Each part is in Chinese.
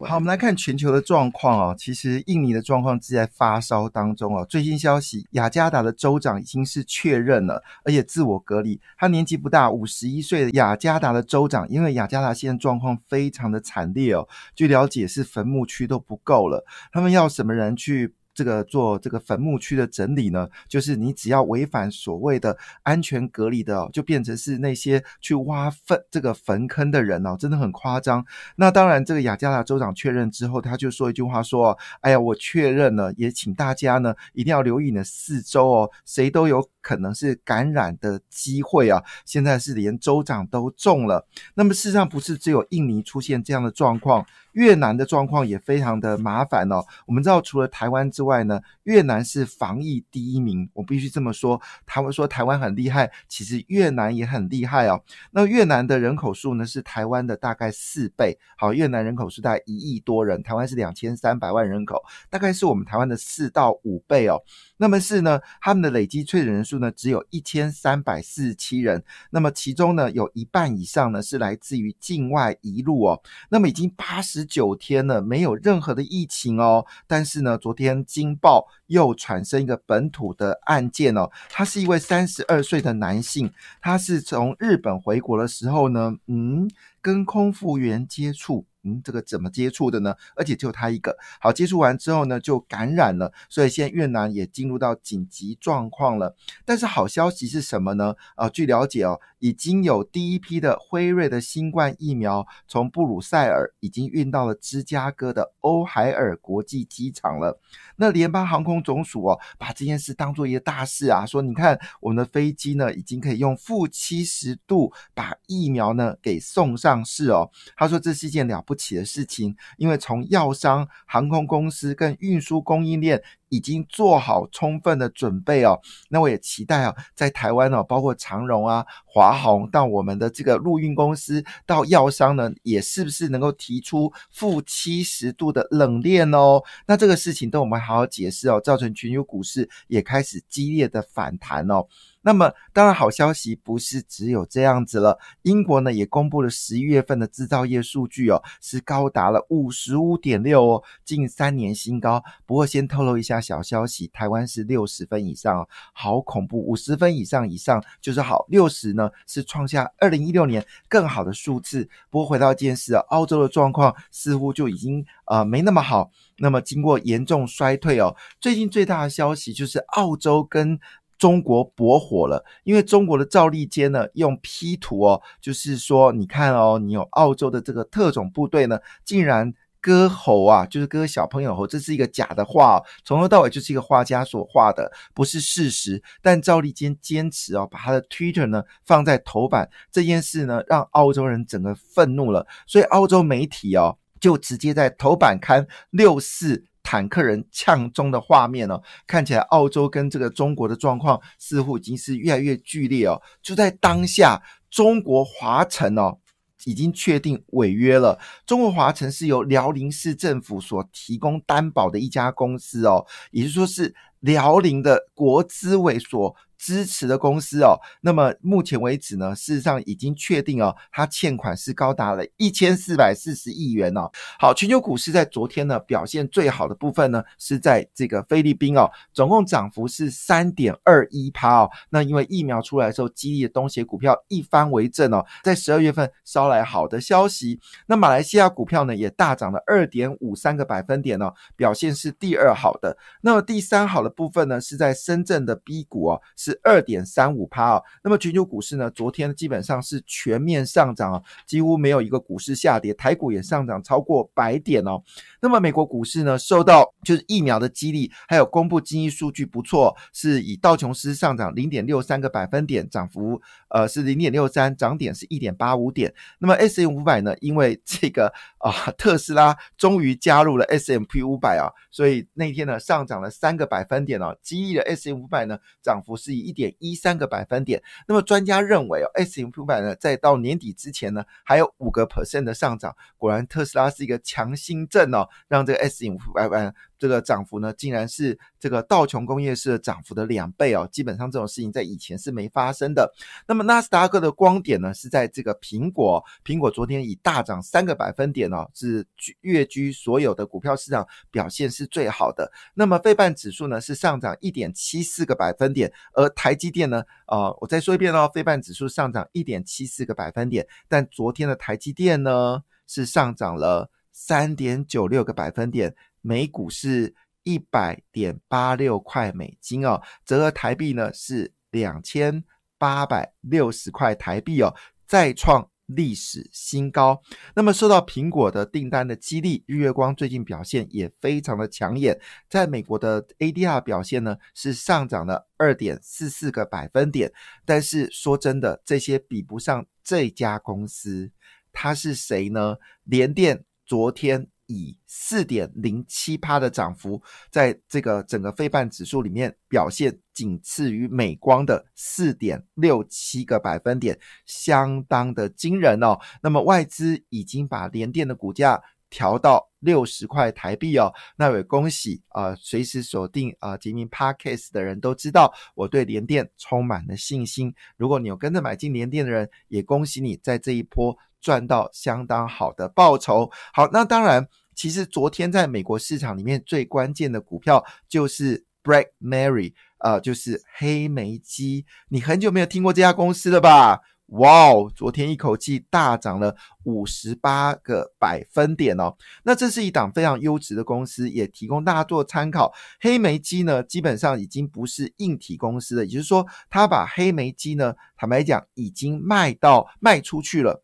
好，我们来看全球的状况哦。其实印尼的状况是在发烧当中哦。最新消息，雅加达的州长已经是确认了，而且自我隔离。他年纪不大，五十一岁的雅加达的州长，因为雅加达现在状况非常的惨烈哦。据了解，是坟墓区都不够了，他们要什么人去？这个做这个坟墓区的整理呢，就是你只要违反所谓的安全隔离的，就变成是那些去挖坟这个坟坑的人哦，真的很夸张。那当然，这个雅加达州长确认之后，他就说一句话说：“哎呀，我确认了，也请大家呢一定要留意你的四周哦，谁都有可能是感染的机会啊。”现在是连州长都中了。那么事实上不是只有印尼出现这样的状况。越南的状况也非常的麻烦哦。我们知道，除了台湾之外呢，越南是防疫第一名。我必须这么说，他们说台湾很厉害，其实越南也很厉害哦。那越南的人口数呢是台湾的大概四倍。好，越南人口数大概一亿多人，台湾是两千三百万人口，大概是我们台湾的四到五倍哦。那么是呢，他们的累积确诊人数呢只有一千三百四十七人。那么其中呢有一半以上呢是来自于境外移入哦。那么已经八十。九天了，没有任何的疫情哦。但是呢，昨天惊爆又产生一个本土的案件哦。他是一位三十二岁的男性，他是从日本回国的时候呢，嗯，跟空服员接触。嗯，这个怎么接触的呢？而且就他一个，好接触完之后呢，就感染了，所以现在越南也进入到紧急状况了。但是好消息是什么呢？啊，据了解哦，已经有第一批的辉瑞的新冠疫苗从布鲁塞尔已经运到了芝加哥的欧海尔国际机场了。那联邦航空总署哦，把这件事当做一个大事啊，说你看我们的飞机呢，已经可以用负七十度把疫苗呢给送上市哦。他说这是一件了不。起的事情，因为从药商、航空公司跟运输供应链已经做好充分的准备哦。那我也期待啊，在台湾哦，包括长荣啊、华鸿到我们的这个陆运公司到药商呢，也是不是能够提出负七十度的冷链哦？那这个事情都我们好好解释哦，造成全球股市也开始激烈的反弹哦。那么，当然好消息不是只有这样子了。英国呢也公布了十一月份的制造业数据哦，是高达了五十五点六哦，近三年新高。不过先透露一下小消息，台湾是六十分以上哦，好恐怖！五十分以上以上就是好，六十呢是创下二零一六年更好的数字。不过回到一件事啊，澳洲的状况似乎就已经呃没那么好。那么经过严重衰退哦，最近最大的消息就是澳洲跟。中国博火了，因为中国的赵立坚呢用 P 图哦，就是说你看哦，你有澳洲的这个特种部队呢，竟然割喉啊，就是割小朋友喉，这是一个假的画，从头到尾就是一个画家所画的，不是事实。但赵立坚坚持哦，把他的 Twitter 呢放在头版，这件事呢让澳洲人整个愤怒了，所以澳洲媒体哦就直接在头版刊六四。坦克人呛中的画面哦，看起来澳洲跟这个中国的状况似乎已经是越来越剧烈哦。就在当下，中国华晨哦已经确定违约了。中国华晨是由辽宁市政府所提供担保的一家公司哦，也就是说是辽宁的国资委所。支持的公司哦，那么目前为止呢，事实上已经确定哦，它欠款是高达了一千四百四十亿元哦。好，全球股市在昨天呢表现最好的部分呢是在这个菲律宾哦，总共涨幅是三点二一趴哦。那因为疫苗出来的时候，激励的东协股票一番为正哦，在十二月份捎来好的消息。那马来西亚股票呢也大涨了二点五三个百分点哦，表现是第二好的。那么第三好的部分呢是在深圳的 B 股哦，是。二点三五趴哦，那么全球股市呢？昨天基本上是全面上涨啊，几乎没有一个股市下跌，台股也上涨超过百点哦。那么美国股市呢，受到就是疫苗的激励，还有公布经济数据不错，是以道琼斯上涨零点六三个百分点，涨幅呃是零点六三，涨点是一点八五点。那么 S M 五百呢？因为这个啊特斯拉终于加入了 S M P 五百啊，所以那天呢上涨了三个百分点哦，激励的 S M 五百呢涨幅是以一点一三个百分点。那么专家认为哦，S M P 五百呢在到年底之前呢还有五个 percent 的上涨。果然特斯拉是一个强心针哦，让这个 S M 五百万这个涨幅呢，竟然是这个道琼工业市涨幅的两倍哦。基本上这种事情在以前是没发生的。那么纳斯达克的光点呢，是在这个苹果，苹果昨天以大涨三个百分点哦，是跃居所有的股票市场表现是最好的。那么费半指数呢是上涨一点七四个百分点，而台积电呢，呃，我再说一遍哦，费半指数上涨一点七四个百分点，但昨天的台积电呢是上涨了三点九六个百分点。每股是一百点八六块美金哦，折合台币呢是两千八百六十块台币哦，再创历史新高。那么受到苹果的订单的激励，日月光最近表现也非常的抢眼。在美国的 ADR 表现呢是上涨了二点四四个百分点，但是说真的，这些比不上这家公司，它是谁呢？联电昨天。以四点零七趴的涨幅，在这个整个费半指数里面表现仅次于美光的四点六七个百分点，相当的惊人哦。那么外资已经把联电的股价调到六十块台币哦。那也恭喜啊，随时锁定啊杰明 Parkes 的人都知道，我对联电充满了信心。如果你有跟着买进联电的人，也恭喜你在这一波。赚到相当好的报酬。好，那当然，其实昨天在美国市场里面最关键的股票就是 BlackBerry，呃，就是黑莓机。你很久没有听过这家公司了吧？哇哦，昨天一口气大涨了五十八个百分点哦。那这是一档非常优质的公司，也提供大家做参考。黑莓机呢，基本上已经不是硬体公司了，也就是说，它把黑莓机呢，坦白讲，已经卖到卖出去了。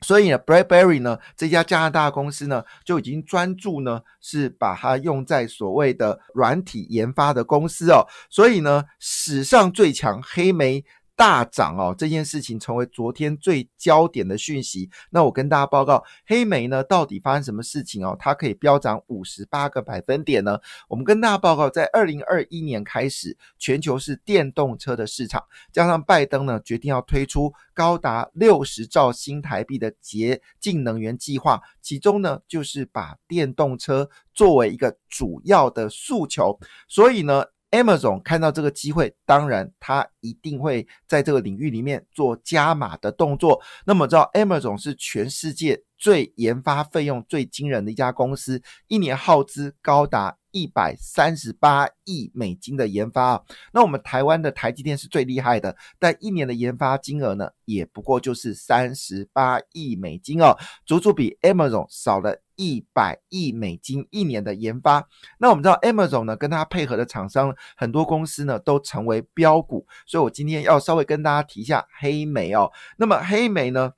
所以呢，BlackBerry 呢这家加拿大公司呢就已经专注呢是把它用在所谓的软体研发的公司哦。所以呢，史上最强黑莓大涨哦，这件事情成为昨天最焦点的讯息。那我跟大家报告，黑莓呢到底发生什么事情哦？它可以飙涨五十八个百分点呢？我们跟大家报告，在二零二一年开始，全球是电动车的市场，加上拜登呢决定要推出。高达六十兆新台币的洁净能源计划，其中呢就是把电动车作为一个主要的诉求，所以呢，Amazon 看到这个机会，当然他一定会在这个领域里面做加码的动作。那么知道 Amazon 是全世界最研发费用最惊人的一家公司，一年耗资高达。一百三十八亿美金的研发啊，那我们台湾的台积电是最厉害的，但一年的研发金额呢，也不过就是三十八亿美金哦，足足比 Amazon 少了一百亿美金一年的研发。那我们知道 Amazon 呢，跟它配合的厂商很多公司呢，都成为标股，所以我今天要稍微跟大家提一下黑莓哦。那么黑莓呢？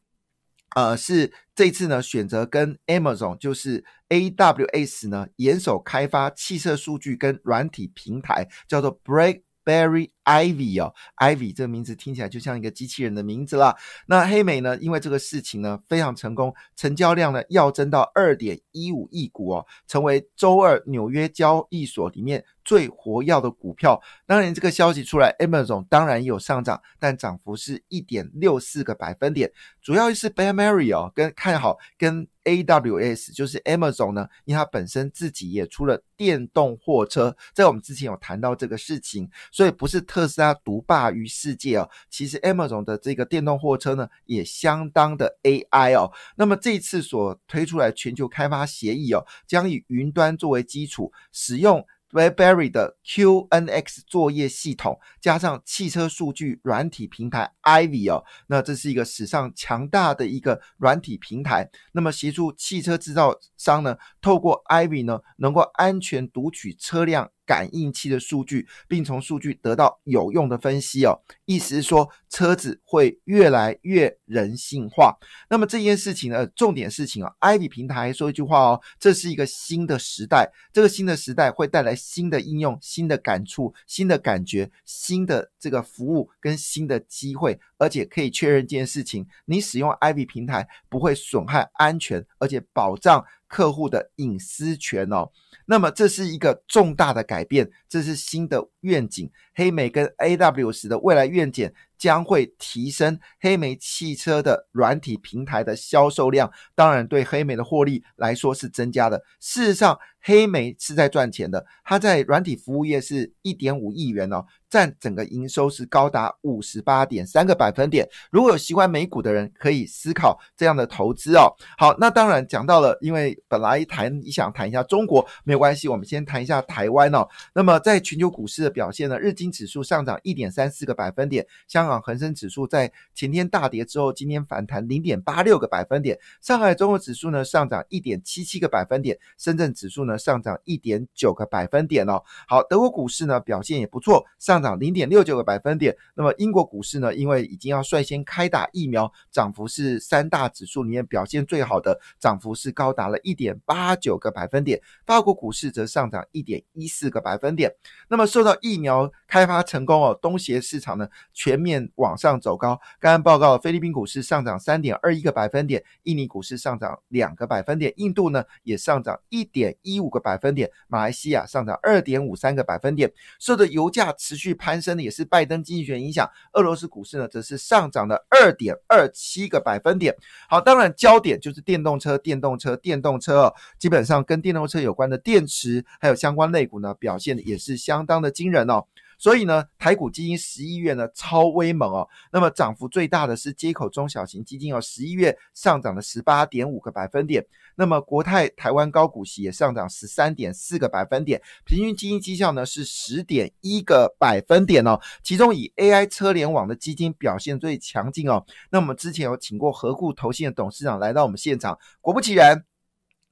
呃，是这次呢选择跟 Amazon 就是 AWS 呢联手开发汽车数据跟软体平台，叫做 BlackBerry。Ivy 哦，Ivy 这个名字听起来就像一个机器人的名字啦。那黑莓呢，因为这个事情呢非常成功，成交量呢要增到二点一五亿股哦，成为周二纽约交易所里面最活跃的股票。当然，这个消息出来，Amazon 当然有上涨，但涨幅是一点六四个百分点，主要是 BlackBerry 哦，跟看好跟 AWS 就是 Amazon 呢，因为它本身自己也出了电动货车，在我们之前有谈到这个事情，所以不是特。斯拉独霸于世界哦，其实 Amazon 的这个电动货车呢，也相当的 AI 哦。那么这次所推出来全球开发协议哦，将以云端作为基础，使用。Webberry 的 QNX 作业系统加上汽车数据软体平台 Ivy 哦，那这是一个史上强大的一个软体平台。那么协助汽车制造商呢，透过 Ivy 呢，能够安全读取车辆感应器的数据，并从数据得到有用的分析哦。意思是说，车子会越来越人性化。那么这件事情呢，重点事情啊，Ivy 平台说一句话哦，这是一个新的时代，这个新的时代会带来新的应用、新的感触、新的感觉、新的这个服务跟新的机会，而且可以确认一件事情：你使用 Ivy 平台不会损害安全，而且保障。客户的隐私权哦，那么这是一个重大的改变，这是新的愿景。黑莓跟 AWS 的未来愿景将会提升黑莓汽车的软体平台的销售量，当然对黑莓的获利来说是增加的。事实上，黑莓是在赚钱的，它在软体服务业是一点五亿元哦。占整个营收是高达五十八点三个百分点。如果有习惯美股的人，可以思考这样的投资哦。好，那当然讲到了，因为本来谈你想谈一下中国没有关系，我们先谈一下台湾哦。那么在全球股市的表现呢，日经指数上涨一点三四个百分点，香港恒生指数在前天大跌之后，今天反弹零点八六个百分点，上海综合指数呢上涨一点七七个百分点，深圳指数呢上涨一点九个百分点哦。好，德国股市呢表现也不错，上。涨零点六九个百分点。那么英国股市呢？因为已经要率先开打疫苗，涨幅是三大指数里面表现最好的，涨幅是高达了一点八九个百分点。法国股市则上涨一点一四个百分点。那么受到疫苗开发成功哦，东协市场呢全面往上走高。刚刚报告，菲律宾股市上涨三点二一个百分点，印尼股市上涨两个百分点，印度呢也上涨一点一五个百分点，马来西亚上涨二点五三个百分点。受的油价持续。攀升的也是拜登经济学影响，俄罗斯股市呢则是上涨了二点二七个百分点。好，当然焦点就是电动车，电动车，电动车哦，基本上跟电动车有关的电池还有相关类股呢，表现也是相当的惊人哦。所以呢，台股基金十一月呢超威猛哦，那么涨幅最大的是接口中小型基金哦，十一月上涨了十八点五个百分点。那么国泰台湾高股息也上涨十三点四个百分点，平均基金绩效呢是十点一个百分点哦。其中以 AI 车联网的基金表现最强劲哦。那我们之前有请过和固投信的董事长来到我们现场，果不其然。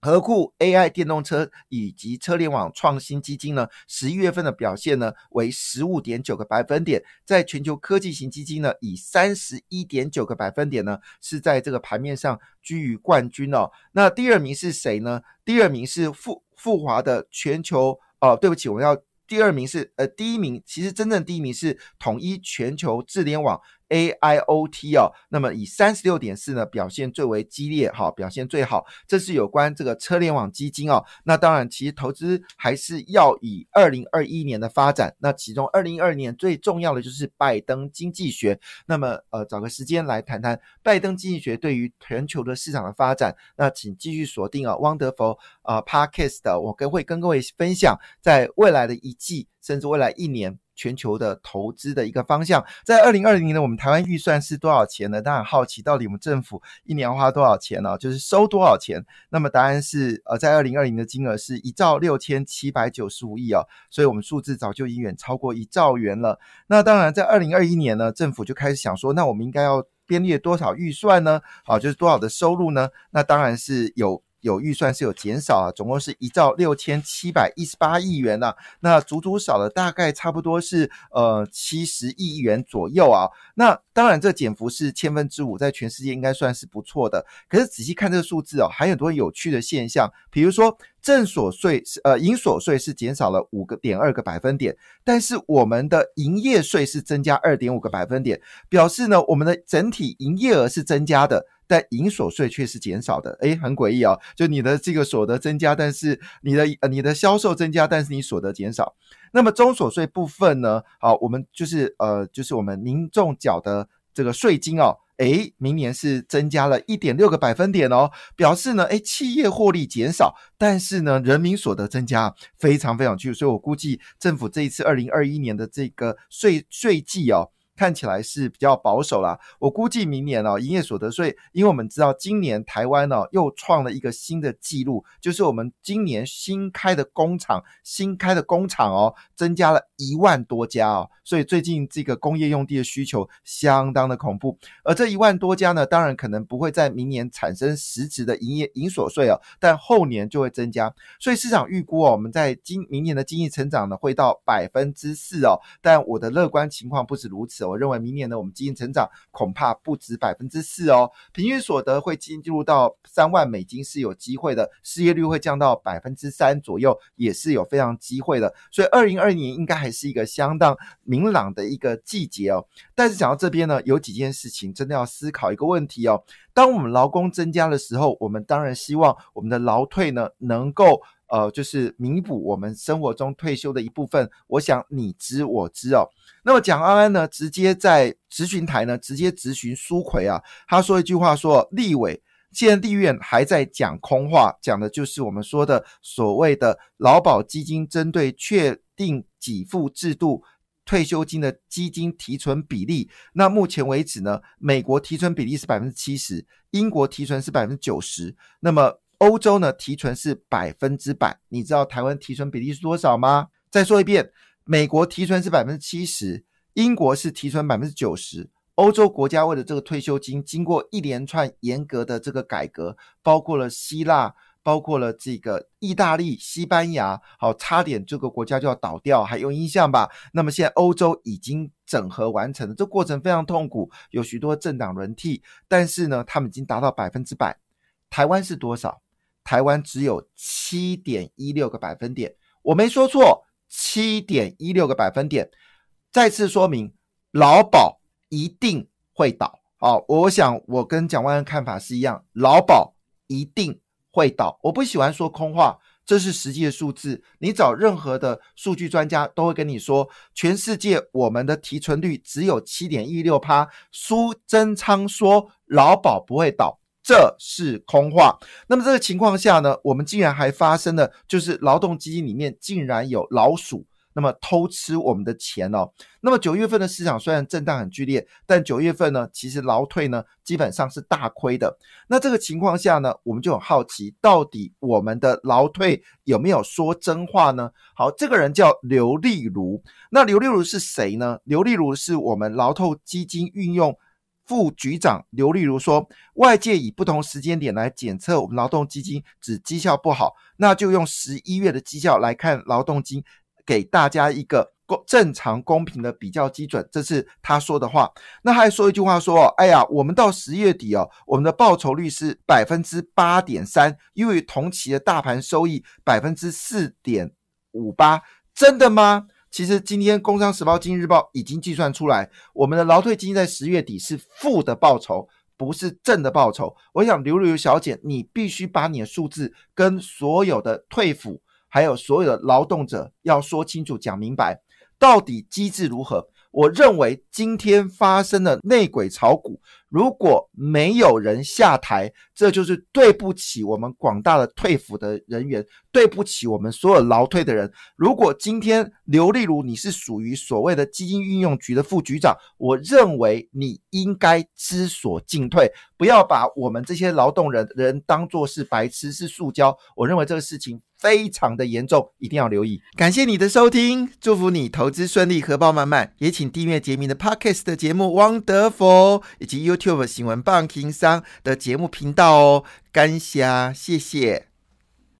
和库 AI 电动车以及车联网创新基金呢，十一月份的表现呢为十五点九个百分点，在全球科技型基金呢，以三十一点九个百分点呢，是在这个盘面上居于冠军哦。那第二名是谁呢？第二名是富富华的全球哦，对不起，我们要第二名是呃，第一名其实真正第一名是统一全球智联网。AIoT 哦，那么以三十六点四呢表现最为激烈，哈，表现最好。这是有关这个车联网基金哦。那当然，其实投资还是要以二零二一年的发展。那其中二零二二年最重要的就是拜登经济学。那么呃，找个时间来谈谈拜登经济学对于全球的市场的发展。那请继续锁定啊，Wonderful 啊，Podcast，我跟会跟各位分享，在未来的一季甚至未来一年。全球的投资的一个方向，在二零二零年呢，我们台湾预算是多少钱呢？大家很好奇，到底我们政府一年要花多少钱呢？就是收多少钱？那么答案是，呃，在二零二零的金额是一兆六千七百九十五亿哦，所以我们数字早就已远超过一兆元了。那当然，在二零二一年呢，政府就开始想说，那我们应该要编列多少预算呢？好，就是多少的收入呢？那当然是有。有预算是有减少啊，总共是一兆六千七百一十八亿元呐，那足足少了大概差不多是呃七十亿元左右啊。那当然这减幅是千分之五，在全世界应该算是不错的。可是仔细看这个数字哦，还有很多有趣的现象，比如说正所税是呃营所税是减少了五个点二个百分点，但是我们的营业税是增加二点五个百分点，表示呢我们的整体营业额是增加的。但营所税却是减少的，诶，很诡异啊！就你的这个所得增加，但是你的呃你的销售增加，但是你所得减少。那么中所税部分呢？好，我们就是呃就是我们民众缴的这个税金哦，诶，明年是增加了一点六个百分点哦，表示呢，诶，企业获利减少，但是呢，人民所得增加，非常非常巨，所以我估计政府这一次二零二一年的这个税税季哦。看起来是比较保守啦。我估计明年哦，营业所得税，因为我们知道今年台湾呢又创了一个新的纪录，就是我们今年新开的工厂，新开的工厂哦，增加了一万多家哦，所以最近这个工业用地的需求相当的恐怖。而这一万多家呢，当然可能不会在明年产生实质的营业营所税哦，但后年就会增加。所以市场预估哦，我们在今明年的经济成长呢会到百分之四哦，但我的乐观情况不止如此，我认为明年呢我们基金成长恐怕不止百分之四哦，平均所得会进入到三万美金是有机会的，失业率会降到百分之三左右也是有非常机会的，所以二零二年应该还是一个相当明朗的一个季节哦。但是讲到这边呢，有几件事情真的要思考一个问题哦，当我们劳工增加的时候，我们当然希望我们的劳退呢能够。呃，就是弥补我们生活中退休的一部分，我想你知我知哦。那么蒋安安呢，直接在咨询台呢，直接咨询苏奎啊，他说一句话说，立委现在立院还在讲空话，讲的就是我们说的所谓的劳保基金针对确定给付制度退休金的基金提存比例。那目前为止呢，美国提存比例是百分之七十，英国提存是百分之九十，那么。欧洲呢提存是百分之百，你知道台湾提存比例是多少吗？再说一遍，美国提存是百分之七十，英国是提存百分之九十。欧洲国家为了这个退休金，经过一连串严格的这个改革，包括了希腊，包括了这个意大利、西班牙，好，差点这个国家就要倒掉，还有印象吧？那么现在欧洲已经整合完成了，这过程非常痛苦，有许多政党轮替，但是呢，他们已经达到百分之百。台湾是多少？台湾只有七点一六个百分点，我没说错，七点一六个百分点。再次说明，劳保一定会倒。好，我想我跟蒋万安看法是一样，劳保一定会倒。我不喜欢说空话，这是实际的数字。你找任何的数据专家都会跟你说，全世界我们的提存率只有七点一六趴。苏贞昌说劳保不会倒。这是空话。那么这个情况下呢，我们竟然还发生了，就是劳动基金里面竟然有老鼠，那么偷吃我们的钱哦。那么九月份的市场虽然震荡很剧烈，但九月份呢，其实劳退呢基本上是大亏的。那这个情况下呢，我们就很好奇，到底我们的劳退有没有说真话呢？好，这个人叫刘丽如。那刘丽如是谁呢？刘丽如是我们劳透基金运用。副局长刘丽如说：“外界以不同时间点来检测我们劳动基金，指绩效不好，那就用十一月的绩效来看劳动金，给大家一个公正常公平的比较基准。”这是他说的话。那还说一句话说：“哎呀，我们到十月底哦，我们的报酬率是百分之八点三，因为同期的大盘收益百分之四点五八，真的吗？”其实今天《工商时报》《今日报》已经计算出来，我们的劳退金在十月底是负的报酬，不是正的报酬。我想刘刘小姐，你必须把你的数字跟所有的退抚，还有所有的劳动者要说清楚、讲明白，到底机制如何。我认为今天发生的内鬼炒股，如果没有人下台，这就是对不起我们广大的退抚的人员，对不起我们所有劳退的人。如果今天刘丽如你是属于所谓的基金运用局的副局长，我认为你应该知所进退，不要把我们这些劳动人人当做是白痴是塑胶。我认为这个事情。非常的严重，一定要留意。感谢你的收听，祝福你投资顺利，荷包满满。也请订阅杰明的 Podcast 的节目《Wonderful》，以及 YouTube 新闻棒情商的节目频道哦。感谢，谢谢。